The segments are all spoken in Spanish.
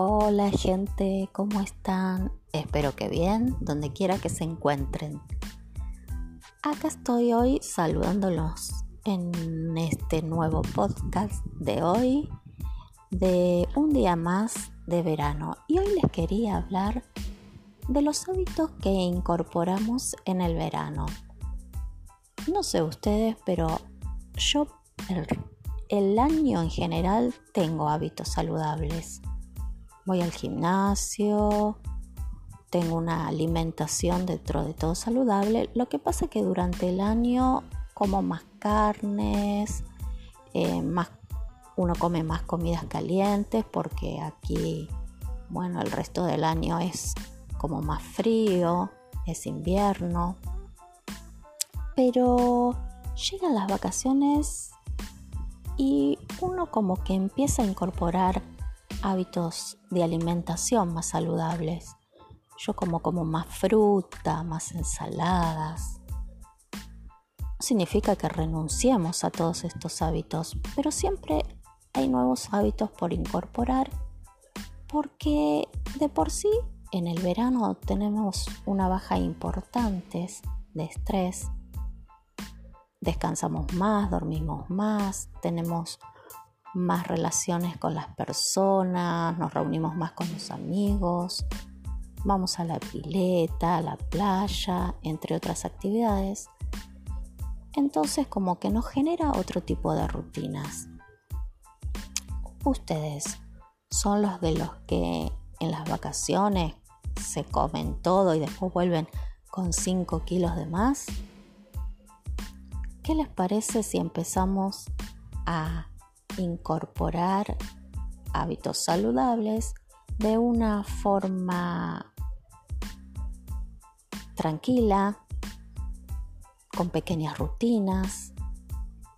Hola gente, ¿cómo están? Espero que bien, donde quiera que se encuentren. Acá estoy hoy saludándolos en este nuevo podcast de hoy, de un día más de verano. Y hoy les quería hablar de los hábitos que incorporamos en el verano. No sé ustedes, pero yo el, año en general tengo hábitos saludables. Voy al gimnasio, tengo una alimentación dentro de todo saludable. Lo que pasa es que durante el año como más carnes, eh, más, uno come más comidas calientes porque aquí, bueno, el resto del año es como más frío, es invierno. Pero llegan las vacaciones y uno como que empieza a incorporar hábitos de alimentación más saludables. Yo como como más fruta, más ensaladas. No significa que renunciemos a todos estos hábitos, pero siempre hay nuevos hábitos por incorporar porque de por sí en el verano tenemos una baja importante de estrés descansamos más, dormimos más, tenemos más relaciones con las personas, nos reunimos más con los amigos, vamos a la pileta, a la playa, entre otras actividades. Entonces como que nos genera otro tipo de rutinas. Ustedes son los de los que en las vacaciones se comen todo y después vuelven con 5 kilos de más. ¿Qué les parece si empezamos a incorporar hábitos saludables de una forma tranquila, con pequeñas rutinas,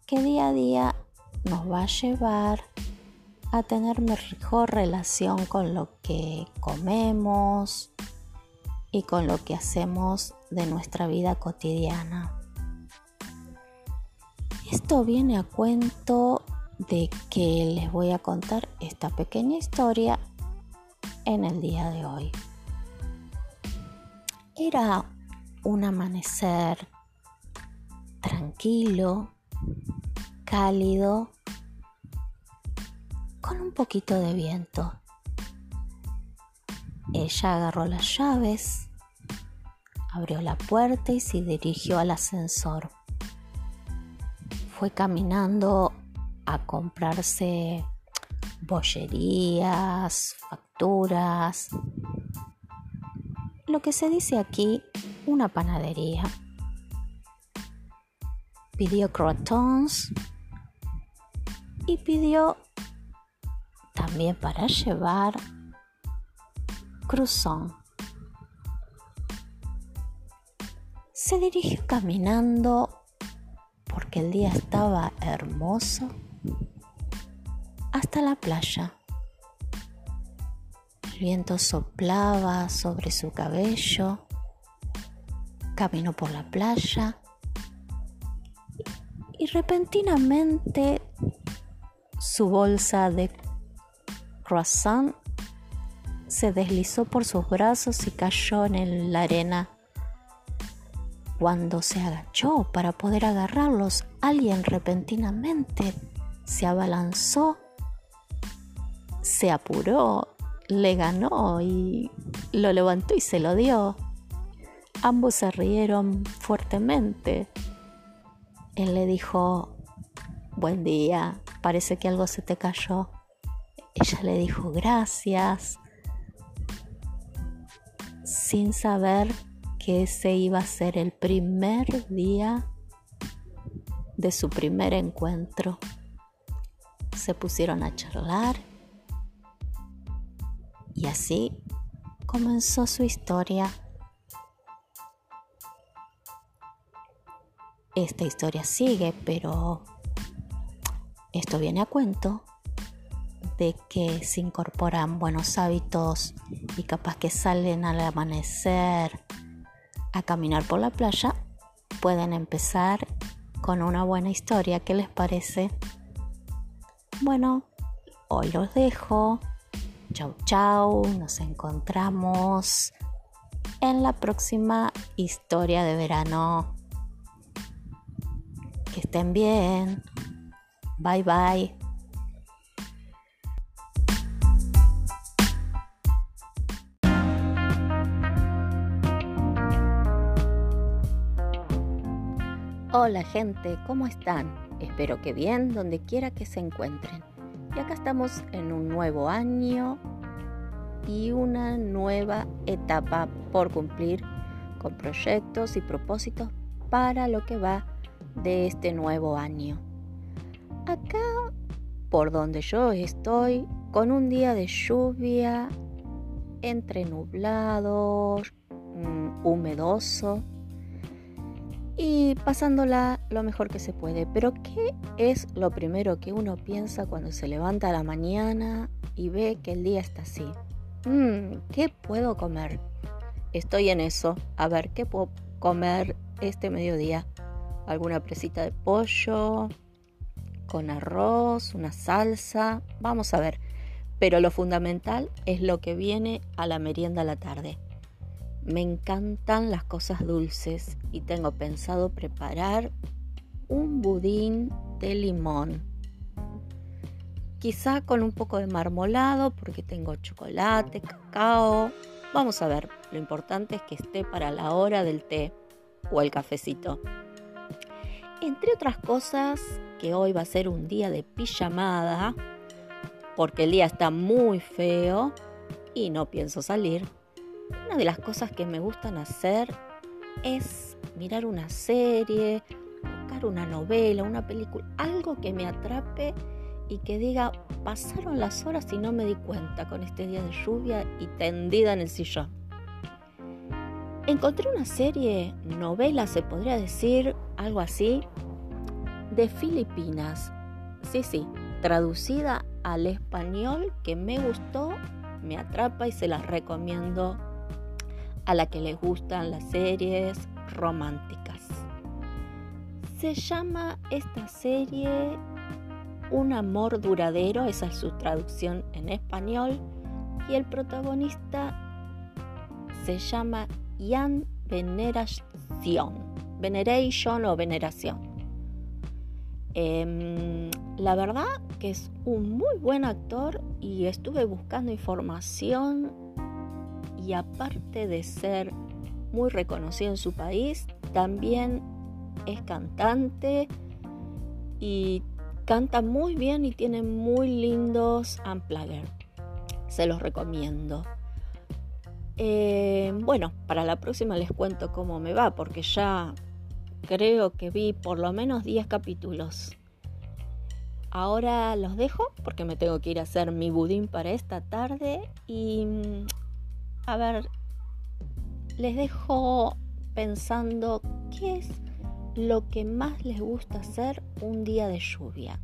que día a día nos va a llevar a tener mejor relación con lo que comemos y con lo que hacemos de nuestra vida cotidiana. Esto viene a cuento de que les voy a contar esta pequeña historia en el día de hoy. Era un amanecer tranquilo, cálido, con un poquito de viento. Ella agarró las llaves, abrió la puerta y se dirigió al ascensor fue caminando a comprarse bollerías, facturas, lo que se dice aquí una panadería. Pidió crotons y pidió también para llevar cruzón. Se dirigió caminando porque el día estaba hermoso, hasta la playa. El viento soplaba sobre su cabello, caminó por la playa. Y repentinamente su bolsa de croissant se deslizó por sus brazos y cayó en la arena. Cuando se agachó para poder agarrarlos, alguien repentinamente se abalanzó, se apuró, le ganó y lo levantó y se lo dio. Ambos se rieron fuertemente. Él le dijo, buen día, parece que algo se te cayó. Ella le dijo, gracias, sin saber que ese iba a ser el primer día de su primer encuentro. Se pusieron a charlar y así comenzó su historia. Esta historia sigue, pero esto viene a cuento de que se incorporan buenos hábitos y capaz que salen al amanecer a caminar por la playa, pueden empezar con una buena historia. ¿Qué les parece? Bueno, hoy los dejo. Chau, chau. Nos encontramos en la próxima historia de verano. Que estén bien. Bye bye. Hola gente, ¿cómo están? Espero que bien donde quiera que se encuentren. Y acá estamos en un nuevo año y una nueva etapa por cumplir con proyectos y propósitos para lo que va de este nuevo año. Acá, por donde yo estoy, con un día de lluvia, entre nublados, mm, humedoso, y pasándola lo mejor que se puede. Pero ¿qué es lo primero que uno piensa cuando se levanta a la mañana y ve que el día está así? Mm, ¿Qué puedo comer? Estoy en eso. A ver, ¿qué puedo comer este mediodía? ¿Alguna presita de pollo? ¿Con arroz? ¿Una salsa? Vamos a ver. Pero lo fundamental es lo que viene a la merienda a la tarde. Me encantan las cosas dulces y tengo pensado preparar un budín de limón. Quizá con un poco de marmolado porque tengo chocolate, cacao. Vamos a ver, lo importante es que esté para la hora del té o el cafecito. Entre otras cosas, que hoy va a ser un día de pijamada, porque el día está muy feo y no pienso salir. Una de las cosas que me gustan hacer es mirar una serie, buscar una novela, una película, algo que me atrape y que diga, pasaron las horas y no me di cuenta con este día de lluvia y tendida en el sillón. Encontré una serie, novela se podría decir, algo así, de Filipinas. Sí, sí, traducida al español que me gustó, me atrapa y se las recomiendo a la que les gustan las series románticas. Se llama esta serie Un amor duradero, esa es su traducción en español, y el protagonista se llama Ian Veneración, Veneration o Veneración. Em, la verdad que es un muy buen actor y estuve buscando información y aparte de ser muy reconocido en su país, también es cantante y canta muy bien y tiene muy lindos unpluggers. Se los recomiendo. Eh, bueno, para la próxima les cuento cómo me va, porque ya creo que vi por lo menos 10 capítulos. Ahora los dejo porque me tengo que ir a hacer mi budín para esta tarde y a ver, les dejo pensando qué es lo que más les gusta hacer un día de lluvia.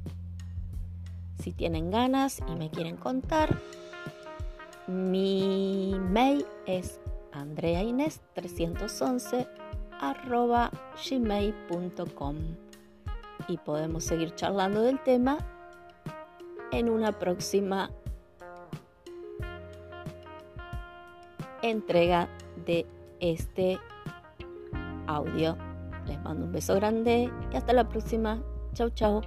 Si tienen ganas y me quieren contar, mi mail es andreaines311 arroba gmail.com y podemos seguir charlando del tema en una próxima entrega de este audio. Les mando un beso grande y hasta la próxima. Chau, chau.